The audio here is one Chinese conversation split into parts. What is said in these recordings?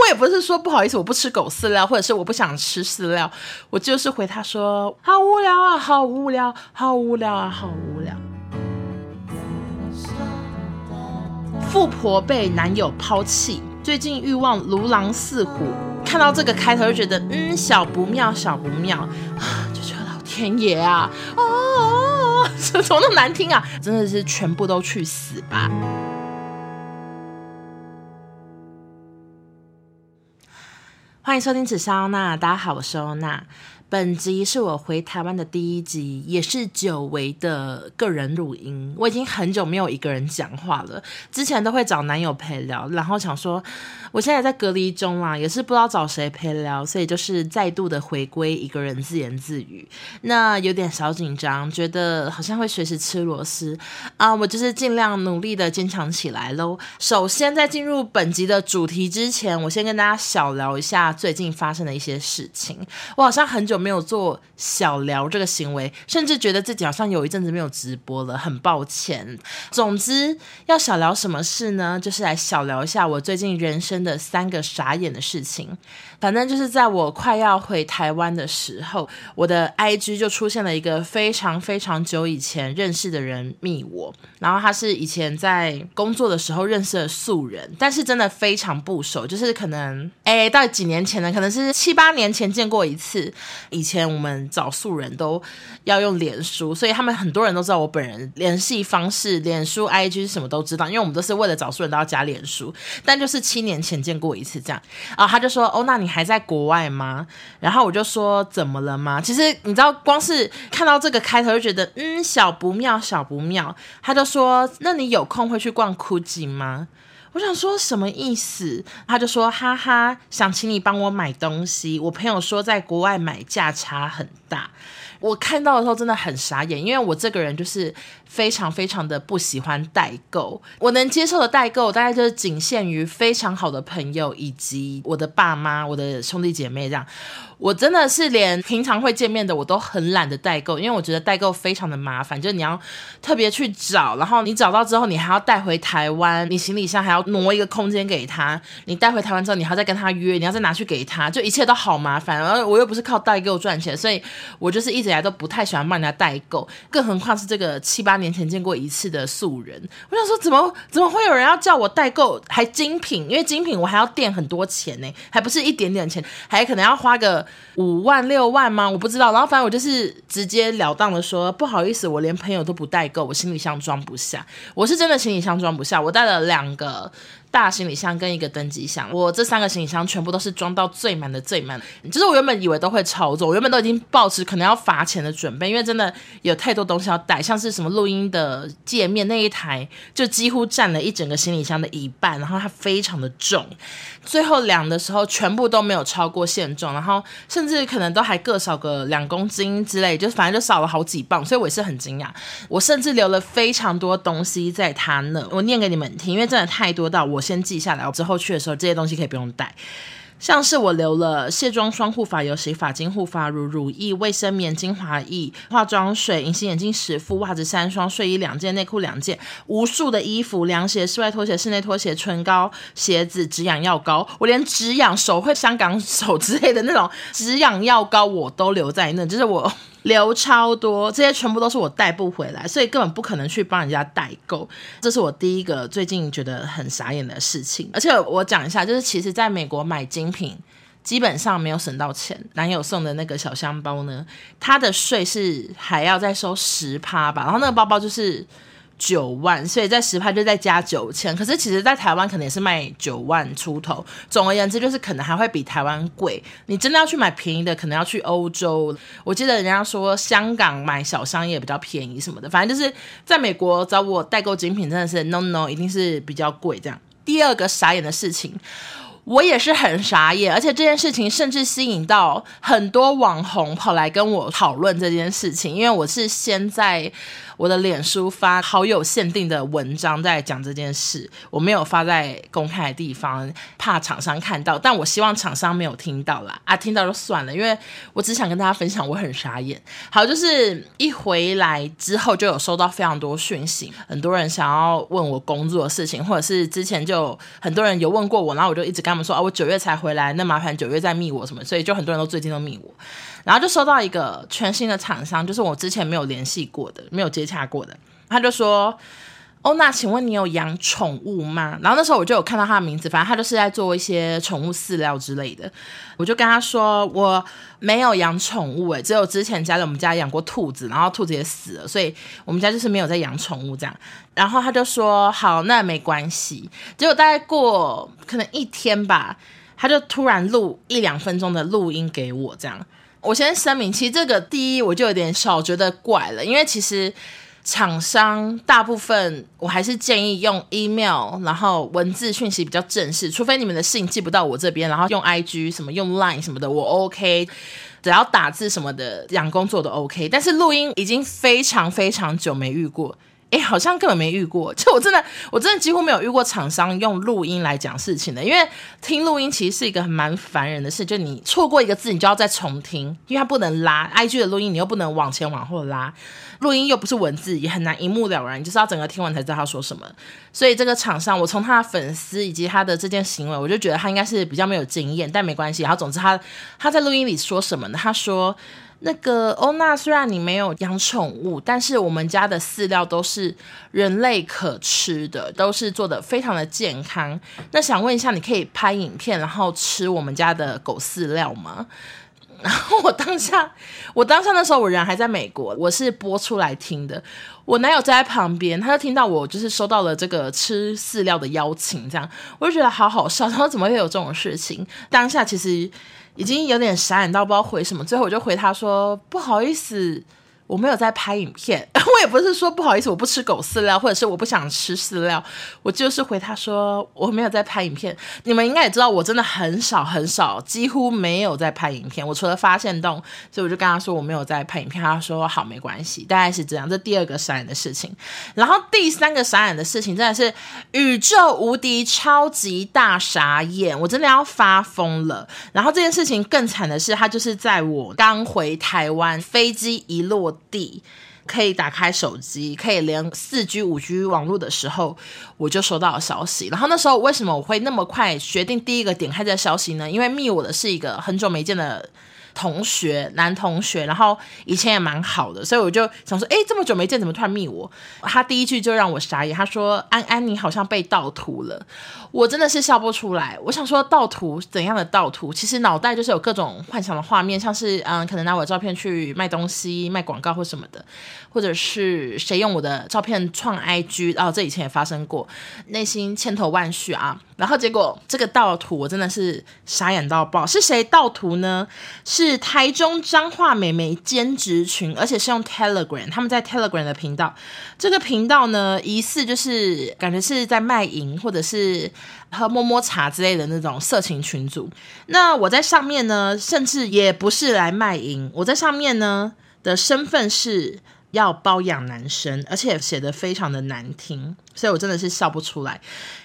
我也不是说不好意思，我不吃狗饲料，或者是我不想吃饲料，我就是回他说好无聊啊，好无聊，好无聊啊，好无聊。富婆被男友抛弃，最近欲望如狼似虎，看到这个开头就觉得嗯，小不妙，小不妙，就觉得老天爷啊，哦，怎么那么难听啊？真的是全部都去死吧！欢迎收听《紫砂欧娜》，大家好，我是欧娜。本集是我回台湾的第一集，也是久违的个人录音。我已经很久没有一个人讲话了，之前都会找男友陪聊，然后想说我现在在隔离中啊，也是不知道找谁陪聊，所以就是再度的回归一个人自言自语。那有点小紧张，觉得好像会随时吃螺丝啊，我就是尽量努力的坚强起来喽。首先，在进入本集的主题之前，我先跟大家小聊一下最近发生的一些事情。我好像很久。没有做小聊这个行为，甚至觉得自己好像有一阵子没有直播了，很抱歉。总之，要小聊什么事呢？就是来小聊一下我最近人生的三个傻眼的事情。反正就是在我快要回台湾的时候，我的 IG 就出现了一个非常非常久以前认识的人密我，然后他是以前在工作的时候认识的素人，但是真的非常不熟，就是可能哎，到几年前呢，可能是七八年前见过一次。以前我们找素人都要用脸书，所以他们很多人都知道我本人联系方式，脸书、IG 什么都知道，因为我们都是为了找素人都要加脸书。但就是七年前见过一次这样，啊，他就说：“哦，那你还在国外吗？”然后我就说：“怎么了吗？”其实你知道，光是看到这个开头就觉得嗯，小不妙，小不妙。他就说：“那你有空会去逛 GUCCI 吗？”我想说什么意思？他就说：“哈哈，想请你帮我买东西。我朋友说在国外买价差很大。”我看到的时候真的很傻眼，因为我这个人就是非常非常的不喜欢代购。我能接受的代购大概就是仅限于非常好的朋友以及我的爸妈、我的兄弟姐妹这样。我真的是连平常会见面的我都很懒得代购，因为我觉得代购非常的麻烦，就是你要特别去找，然后你找到之后你还要带回台湾，你行李箱还要挪一个空间给他，你带回台湾之后你还要再跟他约，你要再拿去给他，就一切都好麻烦。然后我又不是靠代购赚钱，所以我就是一直来都不太喜欢帮人家代购，更何况是这个七八年前见过一次的素人。我想说，怎么怎么会有人要叫我代购还精品？因为精品我还要垫很多钱呢，还不是一点点钱，还可能要花个。五万六万吗？我不知道。然后反正我就是直截了当的说，不好意思，我连朋友都不代购，我行李箱装不下。我是真的行李箱装不下，我带了两个。大行李箱跟一个登机箱，我这三个行李箱全部都是装到最满的最满。就是我原本以为都会超重，我原本都已经抱持可能要罚钱的准备，因为真的有太多东西要带，像是什么录音的界面那一台就几乎占了一整个行李箱的一半，然后它非常的重。最后量的时候全部都没有超过限重，然后甚至可能都还各少个两公斤之类，就反正就少了好几磅，所以我也是很惊讶。我甚至留了非常多东西在他那，我念给你们听，因为真的太多到我。先记下来，我之后去的时候这些东西可以不用带。像是我留了卸妆霜、护发油、洗发精、护发乳、乳液、卫生棉、精华液、化妆水、隐形眼镜十副、袜子三双、睡衣两件、内裤两件、无数的衣服、凉鞋、室外拖鞋、室内拖鞋、唇膏、鞋子、止痒药膏，我连止痒手会香港手之类的那种止痒药膏我都留在那，就是我。流超多，这些全部都是我带不回来，所以根本不可能去帮人家代购。这是我第一个最近觉得很傻眼的事情。而且我讲一下，就是其实在美国买精品，基本上没有省到钱。男友送的那个小香包呢，它的税是还要再收十趴吧，然后那个包包就是。九万，所以在实拍就再加九千。可是其实，在台湾可能也是卖九万出头。总而言之，就是可能还会比台湾贵。你真的要去买便宜的，可能要去欧洲。我记得人家说香港买小商业比较便宜什么的。反正就是在美国找我代购精品，真的是 no no，一定是比较贵这样。第二个傻眼的事情。我也是很傻眼，而且这件事情甚至吸引到很多网红跑来跟我讨论这件事情，因为我是先在我的脸书发好友限定的文章在讲这件事，我没有发在公开的地方，怕厂商看到。但我希望厂商没有听到啦，啊，听到就算了，因为我只想跟大家分享，我很傻眼。好，就是一回来之后就有收到非常多讯息，很多人想要问我工作的事情，或者是之前就很多人有问过我，然后我就一直跟他们说啊，我九月才回来，那麻烦九月再密我什么，所以就很多人都最近都密我。然后就收到一个全新的厂商，就是我之前没有联系过的、没有接洽过的。他就说：“欧娜，请问你有养宠物吗？”然后那时候我就有看到他的名字，反正他就是在做一些宠物饲料之类的。我就跟他说：“我没有养宠物，诶，只有之前家里我们家养过兔子，然后兔子也死了，所以我们家就是没有在养宠物这样。”然后他就说：“好，那没关系。”结果大概过可能一天吧，他就突然录一两分钟的录音给我，这样。我先声明，其实这个第一我就有点少觉得怪了，因为其实厂商大部分我还是建议用 email，然后文字讯息比较正式，除非你们的信寄不到我这边，然后用 IG 什么用 Line 什么的，我 OK，只要打字什么的讲工作都 OK，但是录音已经非常非常久没遇过。哎，好像根本没遇过，就我真的，我真的几乎没有遇过厂商用录音来讲事情的，因为听录音其实是一个很蛮烦人的事，就你错过一个字，你就要再重听，因为它不能拉，IG 的录音你又不能往前往后拉，录音又不是文字，也很难一目了然，你就是要整个听完才知道他说什么。所以这个厂商，我从他的粉丝以及他的这件行为，我就觉得他应该是比较没有经验，但没关系。然后总之他他在录音里说什么呢？他说。那个欧娜，虽然你没有养宠物，但是我们家的饲料都是人类可吃的，都是做的非常的健康。那想问一下，你可以拍影片，然后吃我们家的狗饲料吗？然后我当下，我当下那时候我人还在美国，我是播出来听的。我男友在旁边，他就听到我就是收到了这个吃饲料的邀请，这样我就觉得好好笑。然后怎么会有这种事情？当下其实。已经有点傻眼到不知道回什么，最后我就回他说：“不好意思。”我没有在拍影片，我也不是说不好意思，我不吃狗饲料，或者是我不想吃饲料，我就是回他说我没有在拍影片。你们应该也知道，我真的很少很少，几乎没有在拍影片。我除了发现动，所以我就跟他说我没有在拍影片。他说好，没关系，大概是这样。这第二个傻眼的事情，然后第三个傻眼的事情真的是宇宙无敌超级大傻眼，我真的要发疯了。然后这件事情更惨的是，他就是在我刚回台湾，飞机一落地可以打开手机，可以连四 G、五 G 网络的时候，我就收到了消息。然后那时候为什么我会那么快决定第一个点开这个消息呢？因为密我的是一个很久没见的。同学，男同学，然后以前也蛮好的，所以我就想说，哎，这么久没见，怎么突然密我？他第一句就让我傻眼，他说：“安安，你好像被盗图了。”我真的是笑不出来。我想说，盗图怎样的盗图？其实脑袋就是有各种幻想的画面，像是嗯，可能拿我的照片去卖东西、卖广告或什么的，或者是谁用我的照片创 IG，然后这以前也发生过，内心千头万绪啊。然后结果这个盗图我真的是傻眼到爆，是谁盗图呢？是台中彰化美眉兼职群，而且是用 Telegram，他们在 Telegram 的频道。这个频道呢，疑似就是感觉是在卖淫或者是喝摸摸茶之类的那种色情群组。那我在上面呢，甚至也不是来卖淫，我在上面呢的身份是。要包养男生，而且写得非常的难听，所以我真的是笑不出来。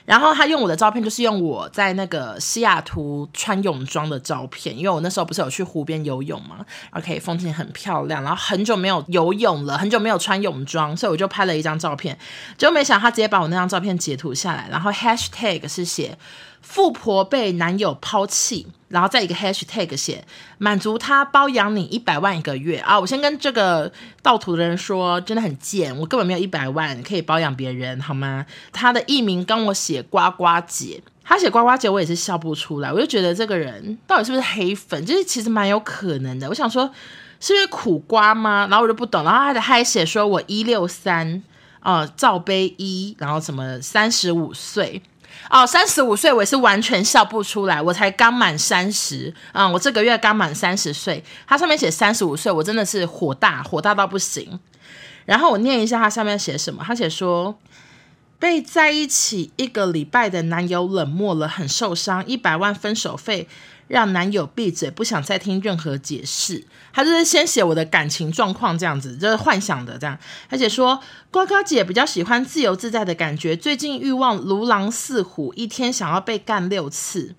然后他用我的照片，就是用我在那个西雅图穿泳装的照片，因为我那时候不是有去湖边游泳嘛，OK，风景很漂亮。然后很久没有游泳了，很久没有穿泳装，所以我就拍了一张照片。结果没想到他直接把我那张照片截图下来，然后 Hashtag 是写。富婆被男友抛弃，然后再一个 hashtag 写满足他包养你一百万一个月啊！我先跟这个盗图的人说，真的很贱，我根本没有一百万可以包养别人，好吗？他的艺名跟我写呱呱姐，他写呱呱姐，我也是笑不出来，我就觉得这个人到底是不是黑粉？就是其实蛮有可能的。我想说，是因为苦瓜吗？然后我就不懂，然后他的还写说我一六三啊，罩杯一，然后什么三十五岁。哦，三十五岁，我也是完全笑不出来。我才刚满三十，嗯，我这个月刚满三十岁。他上面写三十五岁，我真的是火大，火大到不行。然后我念一下他上面写什么，他写说被在一起一个礼拜的男友冷漠了，很受伤，一百万分手费让男友闭嘴，不想再听任何解释。他就是先写我的感情状况这样子，就是幻想的这样。而且说呱呱姐比较喜欢自由自在的感觉，最近欲望如狼似虎，一天想要被干六次。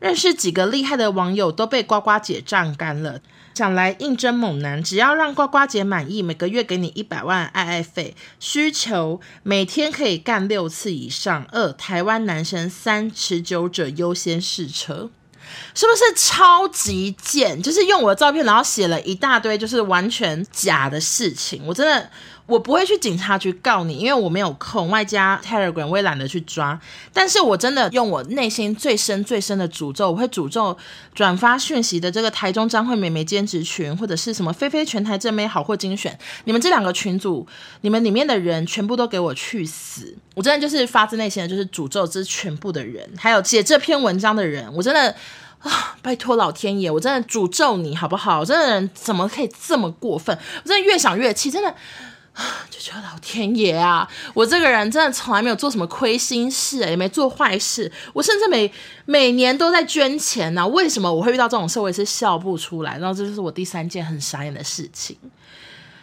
认识几个厉害的网友都被呱呱姐榨干了。想来应征猛男，只要让呱呱姐满意，每个月给你一百万爱爱费。需求每天可以干六次以上。二台湾男生三持久者优先试车，是不是超级贱？就是用我的照片，然后写了一大堆就是完全假的事情，我真的。我不会去警察局告你，因为我没有空，外加 Telegram 我也懒得去抓。但是我真的用我内心最深最深的诅咒，我会诅咒转发讯息的这个台中张惠美眉兼职群，或者是什么菲菲全台正妹好货精选，你们这两个群组，你们里面的人全部都给我去死！我真的就是发自内心的，就是诅咒这全部的人，还有写这篇文章的人，我真的啊，拜托老天爷，我真的诅咒你好不好？我真的人怎么可以这么过分？我真的越想越气，真的。就觉得老天爷啊！我这个人真的从来没有做什么亏心事，也没做坏事。我甚至每每年都在捐钱呢、为什么我会遇到这种事？我也是笑不出来。然后这就是我第三件很傻眼的事情。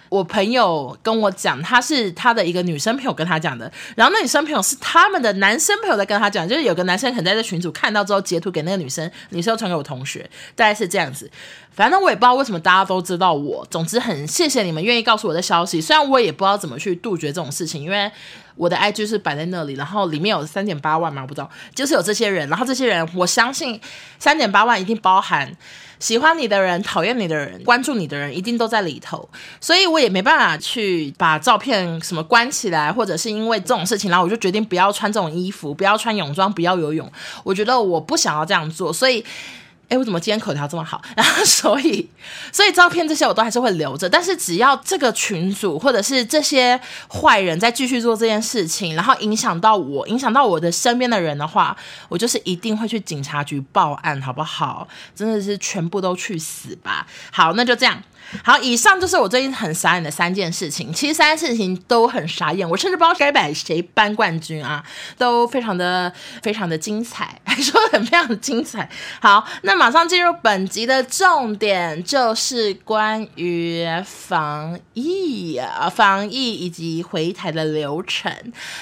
我朋友跟我讲，他是他的一个女生朋友跟他讲的，然后那女生朋友是他们的男生朋友在跟他讲，就是有个男生可能在这群组看到之后截图给那个女生，女生传给我同学，大概是这样子。反正我也不知道为什么大家都知道我。总之很谢谢你们愿意告诉我的消息，虽然我也不知道怎么去杜绝这种事情，因为我的 IG 是摆在那里，然后里面有三点八万嘛，我不知道，就是有这些人，然后这些人我相信三点八万一定包含。喜欢你的人、讨厌你的人、关注你的人，一定都在里头，所以我也没办法去把照片什么关起来，或者是因为这种事情，然后我就决定不要穿这种衣服，不要穿泳装，不要游泳。我觉得我不想要这样做，所以。哎，我怎么今天口条这么好？然后所以，所以照片这些我都还是会留着。但是只要这个群主或者是这些坏人在继续做这件事情，然后影响到我，影响到我的身边的人的话，我就是一定会去警察局报案，好不好？真的是全部都去死吧！好，那就这样。好，以上就是我最近很傻眼的三件事情。其实三件事情都很傻眼，我甚至不知道该把谁颁冠军啊，都非常的非常的精彩，还说得很非常精彩。好，那马上进入本集的重点，就是关于防疫啊，防疫以及回台的流程。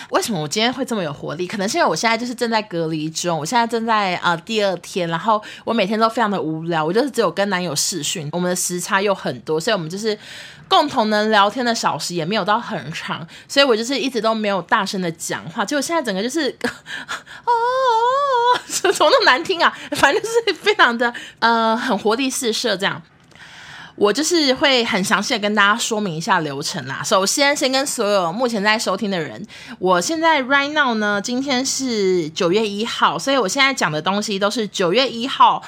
为什么我今天会这么有活力？可能是因为我现在就是正在隔离中，我现在正在啊、第二天，然后我每天都非常的无聊，我就是只有跟男友视讯，我们的时差又很。多，所以我们就是共同能聊天的小时也没有到很长，所以我就是一直都没有大声的讲话，结果现在整个就是 哦，怎么那么难听啊？反正就是非常的呃很活力四射这样。我就是会很详细的跟大家说明一下流程啦。首先，先跟所有目前在收听的人，我现在 right now 呢，今天是九月一号，所以我现在讲的东西都是九月一号。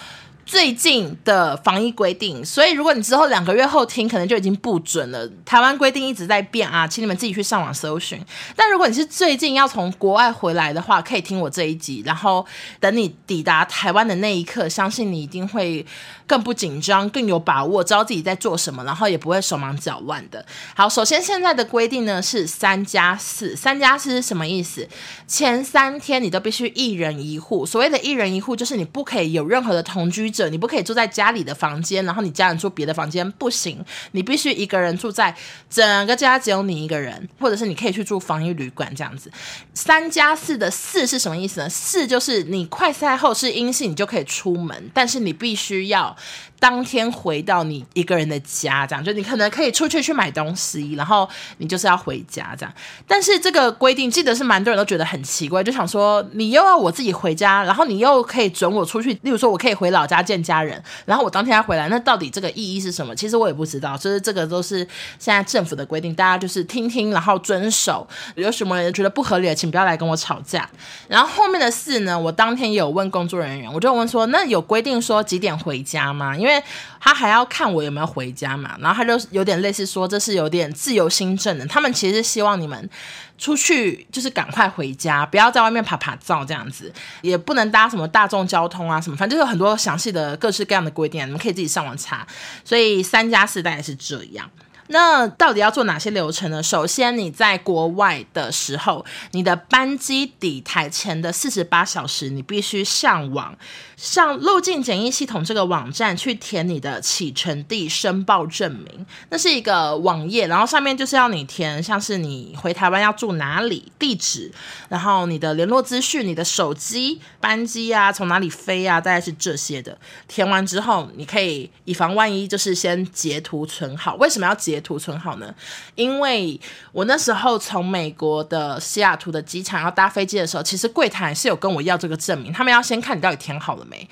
最近的防疫规定，所以如果你之后两个月后听，可能就已经不准了。台湾规定一直在变啊，请你们自己去上网搜寻。但如果你是最近要从国外回来的话，可以听我这一集，然后等你抵达台湾的那一刻，相信你一定会更不紧张，更有把握，知道自己在做什么，然后也不会手忙脚乱的。好，首先现在的规定呢是三加四，三加四是什么意思？前三天你都必须一人一户，所谓的一人一户就是你不可以有任何的同居。你不可以住在家里的房间，然后你家人住别的房间不行，你必须一个人住在整个家只有你一个人，或者是你可以去住防疫旅馆这样子。三加四的四是什么意思呢？四就是你快赛后是阴性，你就可以出门，但是你必须要。当天回到你一个人的家，这样就你可能可以出去去买东西，然后你就是要回家这样。但是这个规定，记得是蛮多人都觉得很奇怪，就想说你又要我自己回家，然后你又可以准我出去，例如说我可以回老家见家人，然后我当天要回来，那到底这个意义是什么？其实我也不知道，就是这个都是现在政府的规定，大家就是听听，然后遵守。有什么人觉得不合理的，请不要来跟我吵架。然后后面的事呢，我当天也有问工作人员，我就问说，那有规定说几点回家吗？因为因为他还要看我有没有回家嘛，然后他就有点类似说，这是有点自由新政的。他们其实希望你们出去就是赶快回家，不要在外面爬爬照这样子，也不能搭什么大众交通啊什么，反正就有很多详细的各式各样的规定，你们可以自己上网查。所以三加四大概是这样。那到底要做哪些流程呢？首先，你在国外的时候，你的班机抵台前的四十八小时，你必须上网上入境检疫系统这个网站去填你的启程地申报证明。那是一个网页，然后上面就是要你填，像是你回台湾要住哪里、地址，然后你的联络资讯、你的手机、班机啊，从哪里飞啊，大概是这些的。填完之后，你可以以防万一，就是先截图存好。为什么要截截图存好呢？因为我那时候从美国的西雅图的机场要搭飞机的时候，其实柜台是有跟我要这个证明，他们要先看你到底填好了没。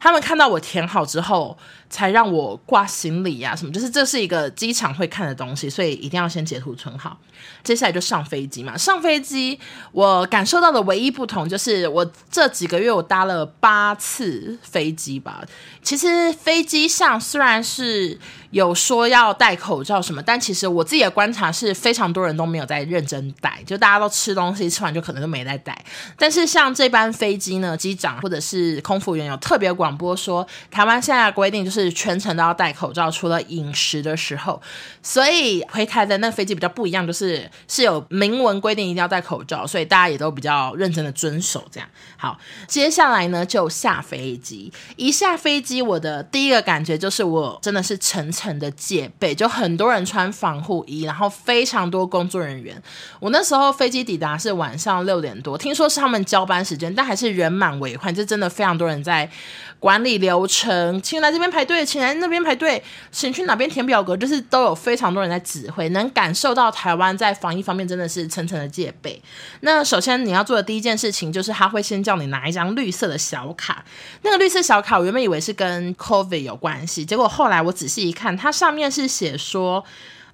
他们看到我填好之后，才让我挂行李呀、啊，什么，就是这是一个机场会看的东西，所以一定要先截图存好。接下来就上飞机嘛，上飞机我感受到的唯一不同就是，我这几个月我搭了八次飞机吧。其实飞机上虽然是有说要戴口罩什么，但其实我自己的观察是非常多人都没有在认真戴，就大家都吃东西，吃完就可能都没在戴。但是像这班飞机呢，机长或者是空服员有特别广播说，台湾现在的规定就是全程都要戴口罩，除了饮食的时候。所以回台的那飞机比较不一样，就是是有明文规定一定要戴口罩，所以大家也都比较认真的遵守这样。好，接下来呢就下飞机，一下飞机我的第一个感觉就是我真的是层层的戒备，就很多人穿防护衣，然后非常多工作人员。我那时候飞机抵达是晚上六点多，听说是他们交班时间，但还是人满为患，就真的非常多人在管理流程，请来这边排队，请来那边排队，请去哪边填表格，就是都有非常多人在指挥，能感受到台湾在防疫方面真的是层层的戒备。那首先你要做的第一件事情就是他会先叫你拿一张绿色的小卡，那个绿色小卡我原本以为是跟 COVID 有关系，结果后来我仔细一看，它上面是写说，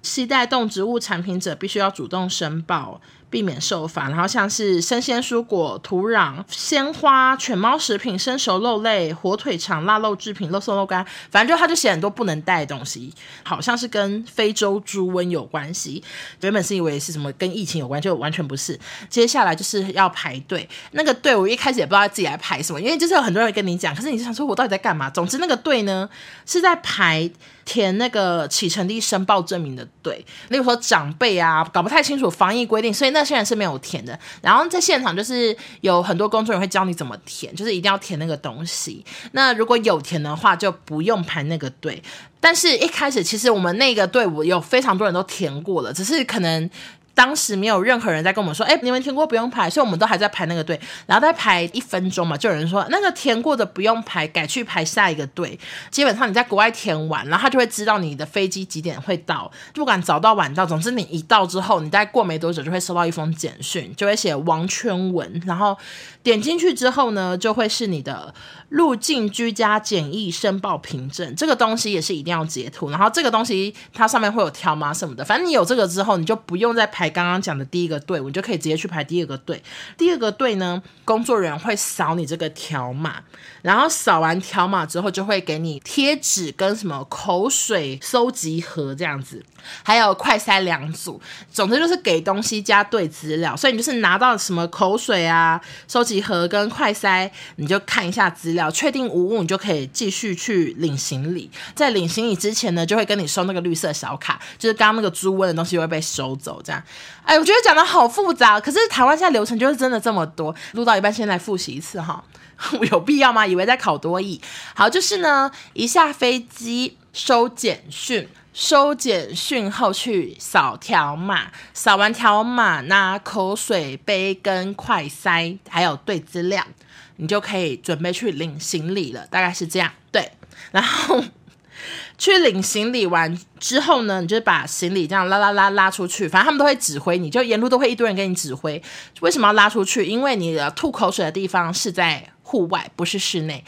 携带动植物产品者必须要主动申报。避免受罚，然后像是生鲜蔬果、土壤、鲜花、犬猫食品、生熟肉类、火腿肠、腊肉制品、肉松肉干，反正就他就写很多不能带的东西，好像是跟非洲猪瘟有关系。原本是以为是什么跟疫情有关，就完全不是。接下来就是要排队，那个队我一开始也不知道自己来排什么，因为就是有很多人跟你讲，可是你就想说我到底在干嘛？总之那个队呢是在排填那个启程地申报证明的队，例如说长辈啊，搞不太清楚防疫规定，所以那些人是没有填的。然后在现场就是有很多工作人员会教你怎么填，就是一定要填那个东西。那如果有填的话，就不用排那个队。但是一开始其实我们那个队伍有非常多人都填过了，只是可能。当时没有任何人在跟我们说，哎，你们填过不用排，所以我们都还在排那个队，然后再排一分钟嘛，就有人说那个填过的不用排，改去排下一个队。基本上你在国外填完，然后他就会知道你的飞机几点会到，不管早到晚到，总之你一到之后，你再过没多久就会收到一封简讯，就会写王圈文，然后点进去之后呢，就会是你的入境居家检疫申报凭证，这个东西也是一定要截图，然后这个东西它上面会有条码什么的，反正你有这个之后，你就不用再排。刚刚讲的第一个队，我就可以直接去排第二个队。第二个队呢，工作人员会扫你这个条码，然后扫完条码之后，就会给你贴纸跟什么口水收集盒这样子，还有快塞两组。总之就是给东西加对资料，所以你就是拿到什么口水啊、收集盒跟快塞，你就看一下资料，确定无误，你就可以继续去领行李。在领行李之前呢，就会跟你收那个绿色小卡，就是刚刚那个猪瘟的东西会被收走，这样。哎，我觉得讲的好复杂，可是台湾现在流程就是真的这么多。录到一半，先来复习一次哈，有必要吗？以为在考多益。好，就是呢，一下飞机收简讯，收简讯后去扫条码，扫完条码拿口水杯跟快塞，还有对资料，你就可以准备去领行李了。大概是这样，对，然后。去领行李完之后呢，你就把行李这样拉拉拉拉出去，反正他们都会指挥你，就沿路都会一堆人给你指挥。为什么要拉出去？因为你的吐口水的地方是在户外，不是室内，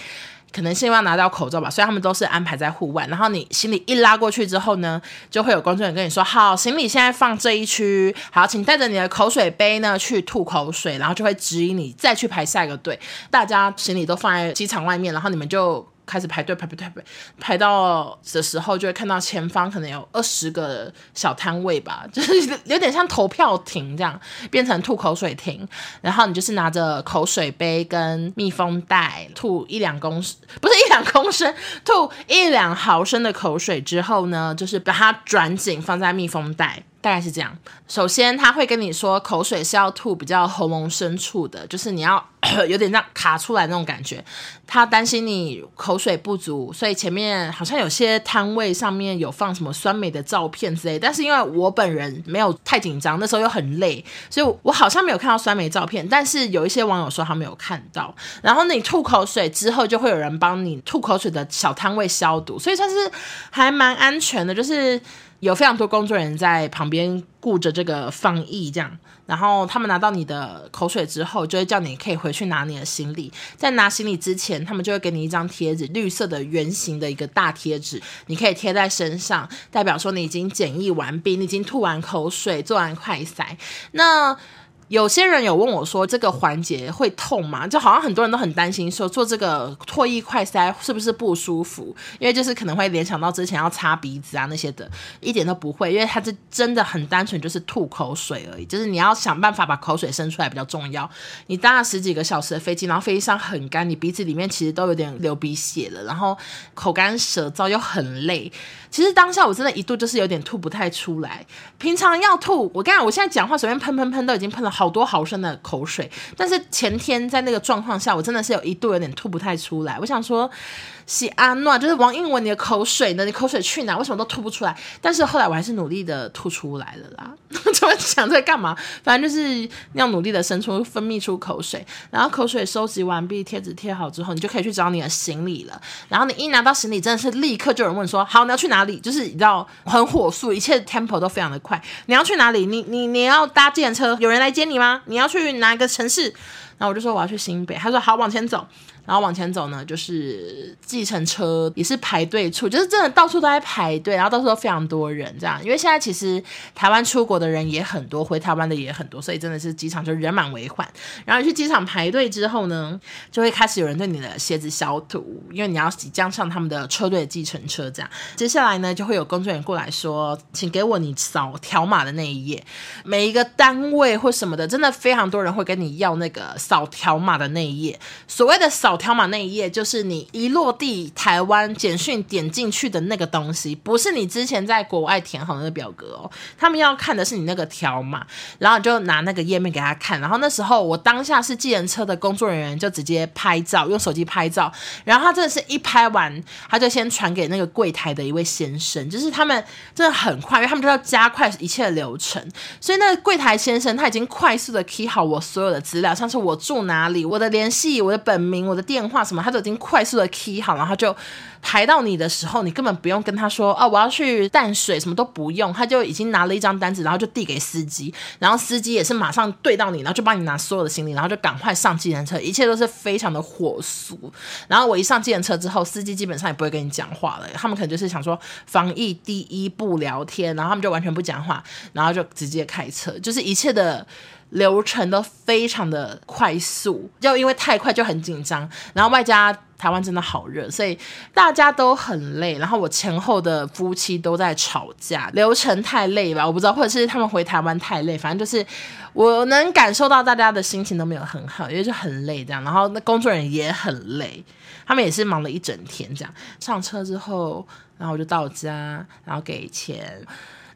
可能是因为要拿到口罩吧，所以他们都是安排在户外。然后你行李一拉过去之后呢，就会有工作人员跟你说：“好，行李现在放这一区，好，请带着你的口水杯呢去吐口水。”然后就会指引你再去排下一个队。大家行李都放在机场外面，然后你们就。开始排队排排排排，排到的时候就会看到前方可能有二十个小摊位吧，就是有点像投票亭这样，变成吐口水亭，然后你就是拿着口水杯跟密封袋吐一两公，不是一两公升，吐一两毫升的口水之后呢，就是把它转紧放在密封袋。大概是这样。首先，他会跟你说，口水是要吐比较喉咙深处的，就是你要 有点这样卡出来那种感觉。他担心你口水不足，所以前面好像有些摊位上面有放什么酸梅的照片之类。但是因为我本人没有太紧张，那时候又很累，所以我好像没有看到酸梅照片。但是有一些网友说他没有看到。然后你吐口水之后，就会有人帮你吐口水的小摊位消毒，所以算是还蛮安全的，就是。有非常多工作人员在旁边顾着这个防疫，这样，然后他们拿到你的口水之后，就会叫你可以回去拿你的行李。在拿行李之前，他们就会给你一张贴纸，绿色的圆形的一个大贴纸，你可以贴在身上，代表说你已经检疫完毕，你已经吐完口水，做完快筛。那有些人有问我说，这个环节会痛吗？就好像很多人都很担心说，做这个唾液快筛是不是不舒服？因为就是可能会联想到之前要擦鼻子啊那些的，一点都不会，因为它是真的很单纯，就是吐口水而已。就是你要想办法把口水生出来比较重要。你搭了十几个小时的飞机，然后飞机上很干，你鼻子里面其实都有点流鼻血了，然后口干舌燥又很累。其实当下我真的一度就是有点吐不太出来。平常要吐，我跟你讲，我现在讲话随便喷喷喷都已经喷了好多毫升的口水，但是前天在那个状况下，我真的是有一度有点吐不太出来。我想说，西安诺就是王英文，你的口水呢？你口水去哪？为什么都吐不出来？但是后来我还是努力的吐出来了啦。怎么想在干嘛？反正就是要努力的生出分泌出口水，然后口水收集完毕，贴纸贴好之后，你就可以去找你的行李了。然后你一拿到行李，真的是立刻就有人问说：“好，你要去哪里？”就是你知道很火速，一切 tempo 都非常的快。你要去哪里？你你你要搭计程车？有人来接你吗？你要去哪一个城市？然后我就说我要去新北。他说好，往前走。然后往前走呢，就是计程车也是排队处，就是真的到处都在排队，然后到处都非常多人这样。因为现在其实台湾出国的人也很多，回台湾的也很多，所以真的是机场就人满为患。然后你去机场排队之后呢，就会开始有人对你的鞋子消毒，因为你要即将上他们的车队的计程车这样。接下来呢，就会有工作人员过来说，请给我你扫条码的那一页。每一个单位或什么的，真的非常多人会跟你要那个扫条码的那一页。所谓的扫。条码那一页就是你一落地台湾简讯点进去的那个东西，不是你之前在国外填好的那个表格哦。他们要看的是你那个条码，然后你就拿那个页面给他看。然后那时候我当下是计程车的工作人员，就直接拍照，用手机拍照。然后他真的是一拍完，他就先传给那个柜台的一位先生，就是他们真的很快，因为他们就要加快一切流程。所以那个柜台先生他已经快速的 key 好我所有的资料，像是我住哪里、我的联系、我的本名、我的。电话什么，他都已经快速的 key 好，然后就排到你的时候，你根本不用跟他说哦，我要去淡水，什么都不用，他就已经拿了一张单子，然后就递给司机，然后司机也是马上对到你，然后就帮你拿所有的行李，然后就赶快上计程车，一切都是非常的火速。然后我一上计程车之后，司机基本上也不会跟你讲话了，他们可能就是想说防疫第一不聊天，然后他们就完全不讲话，然后就直接开车，就是一切的。流程都非常的快速，就因为太快就很紧张，然后外加台湾真的好热，所以大家都很累。然后我前后的夫妻都在吵架，流程太累吧，我不知道，或者是他们回台湾太累，反正就是我能感受到大家的心情都没有很好，因为就很累这样。然后那工作人员也很累，他们也是忙了一整天这样。上车之后，然后我就到家，然后给钱。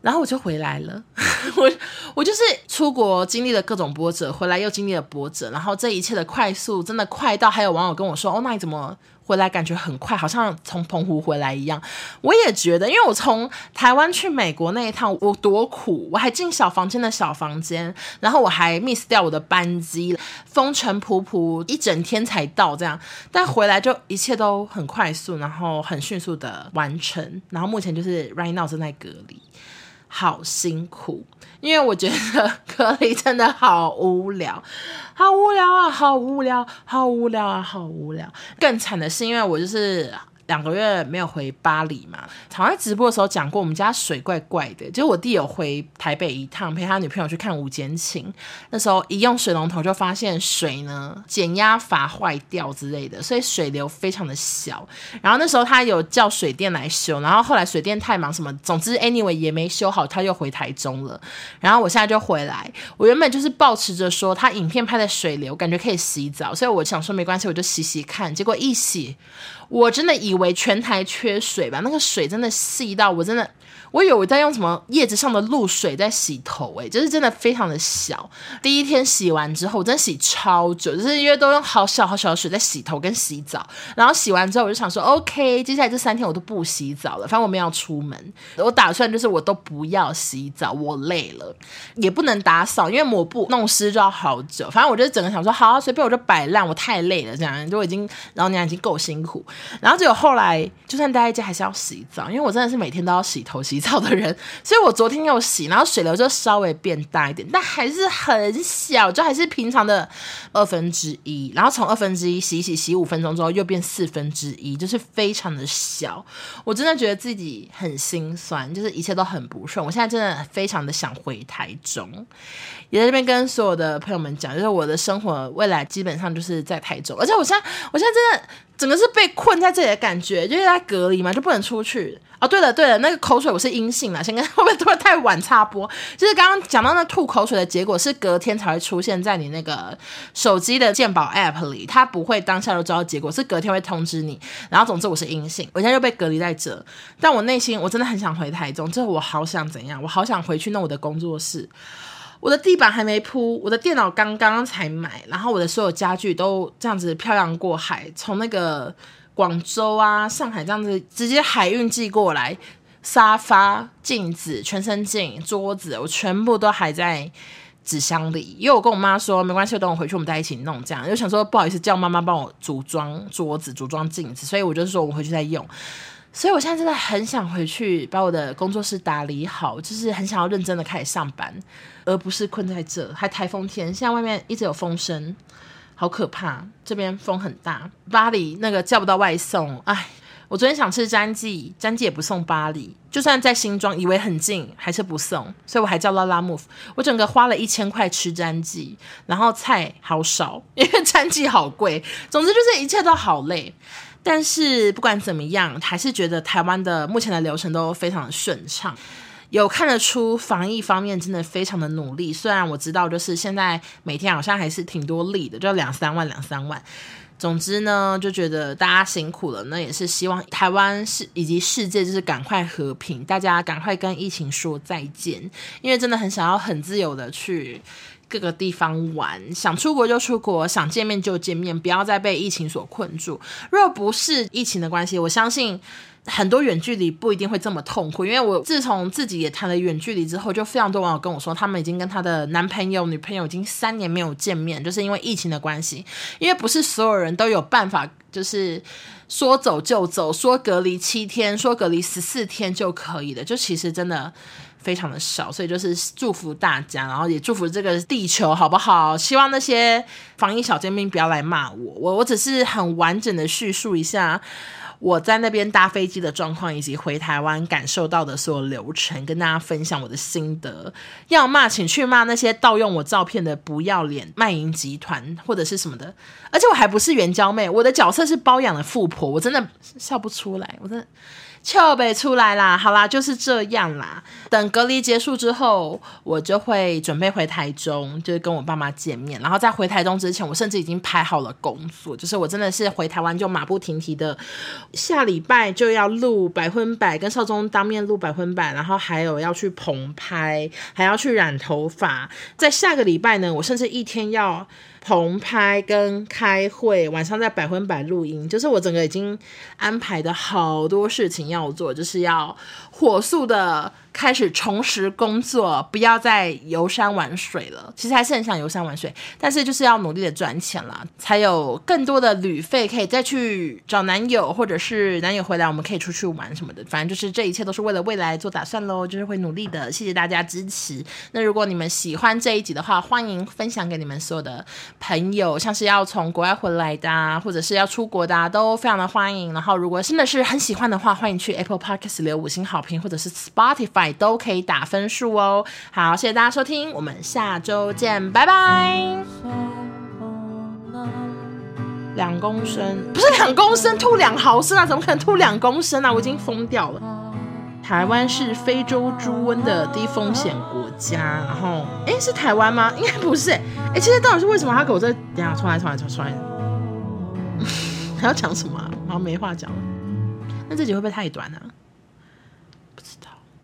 然后我就回来了，我我就是出国经历了各种波折，回来又经历了波折，然后这一切的快速真的快到还有网友跟我说：“哦，那你怎么回来感觉很快，好像从澎湖回来一样？”我也觉得，因为我从台湾去美国那一趟，我多苦，我还进小房间的小房间，然后我还 miss 掉我的班机，风尘仆仆一整天才到这样，但回来就一切都很快速，然后很迅速的完成，然后目前就是 right now 正在隔离。好辛苦，因为我觉得隔离真的好无聊，好无聊啊，好无聊，好无聊啊，好无聊。更惨的是，因为我就是两个月没有回巴黎嘛，常在直播的时候讲过，我们家水怪怪的。就是我弟有回台北一趟，陪他女朋友去看吴坚情，那时候一用水龙头就发现水呢减压阀坏掉之类的，所以水流非常的小。然后那时候他有叫水电来修，然后后来水电太忙什么，总之 anyway 也没修好，他又回台中了。然后我现在就回来，我原本就是抱持着说他影片拍的水流感觉可以洗澡，所以我想说没关系，我就洗洗看。结果一洗。我真的以为全台缺水吧，那个水真的细到我真的。我以为我在用什么叶子上的露水在洗头，欸，诶，就是真的非常的小。第一天洗完之后，我真的洗超久，就是因为都用好小好小的水在洗头跟洗澡。然后洗完之后，我就想说，OK，接下来这三天我都不洗澡了，反正我没有出门。我打算就是我都不要洗澡，我累了，也不能打扫，因为抹布弄湿就要好久。反正我就整个想说，好啊，随便我就摆烂，我太累了，这样就已经老娘已经够辛苦。然后结果后来，就算待在家还是要洗澡，因为我真的是每天都要洗头洗澡。的人，所以我昨天又洗，然后水流就稍微变大一点，但还是很小，就还是平常的二分之一。然后从二分之一洗一洗，洗五分钟之后又变四分之一，就是非常的小。我真的觉得自己很心酸，就是一切都很不顺。我现在真的非常的想回台中，也在这边跟所有的朋友们讲，就是我的生活未来基本上就是在台中，而且我现在，我现在真的。整个是被困在这里的感觉，就是在隔离嘛，就不能出去。哦，对了对了，那个口水我是阴性了，先跟会不会会太晚插播？就是刚刚讲到那吐口水的结果是隔天才会出现在你那个手机的健保 App 里，它不会当下就知道结果，是隔天会通知你。然后总之我是阴性，我现在就被隔离在这，但我内心我真的很想回台中，就是我好想怎样，我好想回去弄我的工作室。我的地板还没铺，我的电脑刚刚才买，然后我的所有家具都这样子漂洋过海，从那个广州啊、上海这样子直接海运寄过来，沙发、镜子、全身镜、桌子，我全部都还在纸箱里。因为我跟我妈说没关系，等我回去我们再一起弄，这样就想说不好意思叫妈妈帮我组装桌子、组装镜子，所以我就说我回去再用。所以，我现在真的很想回去把我的工作室打理好，就是很想要认真的开始上班，而不是困在这。还台风天，现在外面一直有风声，好可怕。这边风很大，巴黎那个叫不到外送，哎，我昨天想吃詹记，詹记也不送巴黎，就算在新庄，以为很近，还是不送。所以我还叫到拉木夫，我整个花了一千块吃詹记，然后菜好少，因为詹记好贵。总之就是一切都好累。但是不管怎么样，还是觉得台湾的目前的流程都非常的顺畅，有看得出防疫方面真的非常的努力。虽然我知道，就是现在每天好像还是挺多例的，就两三万两三万。总之呢，就觉得大家辛苦了。那也是希望台湾是以及世界就是赶快和平，大家赶快跟疫情说再见，因为真的很想要很自由的去。各个地方玩，想出国就出国，想见面就见面，不要再被疫情所困住。若不是疫情的关系，我相信很多远距离不一定会这么痛苦。因为我自从自己也谈了远距离之后，就非常多网友跟我说，他们已经跟他的男朋友、女朋友已经三年没有见面，就是因为疫情的关系。因为不是所有人都有办法，就是说走就走，说隔离七天，说隔离十四天就可以的。就其实真的。非常的少，所以就是祝福大家，然后也祝福这个地球，好不好？希望那些防疫小尖兵不要来骂我，我我只是很完整的叙述一下我在那边搭飞机的状况，以及回台湾感受到的所有流程，跟大家分享我的心得。要骂，请去骂那些盗用我照片的不要脸卖淫集团或者是什么的，而且我还不是援交妹，我的角色是包养的富婆，我真的笑不出来，我真的。笑北出来啦，好啦，就是这样啦。等隔离结束之后，我就会准备回台中，就是跟我爸妈见面。然后在回台中之前，我甚至已经排好了工作，就是我真的是回台湾就马不停蹄的，下礼拜就要录百分百，跟少宗当面录百分百，然后还有要去棚拍，还要去染头发。在下个礼拜呢，我甚至一天要。棚拍跟开会，晚上在百分百录音，就是我整个已经安排的好多事情要做，就是要火速的。开始重拾工作，不要再游山玩水了。其实还是很想游山玩水，但是就是要努力的赚钱啦，才有更多的旅费可以再去找男友，或者是男友回来，我们可以出去玩什么的。反正就是这一切都是为了未来做打算喽，就是会努力的。谢谢大家支持。那如果你们喜欢这一集的话，欢迎分享给你们所有的朋友，像是要从国外回来的啊，或者是要出国的啊，都非常的欢迎。然后如果真的是很喜欢的话，欢迎去 Apple Podcast 留五星好评，或者是 Spotify。都可以打分数哦。好，谢谢大家收听，我们下周见，拜拜。两公升不是两公升，吐两毫升啊？怎么可能吐两公升啊？我已经疯掉了。台湾是非洲猪瘟的低风险国家，然后哎，是台湾吗？应该不是。哎，其实到底是为什么他给我这？等下，重来，重来，重来，重来。还要讲什么啊？然后没话讲了。那这集会不会太短呢、啊？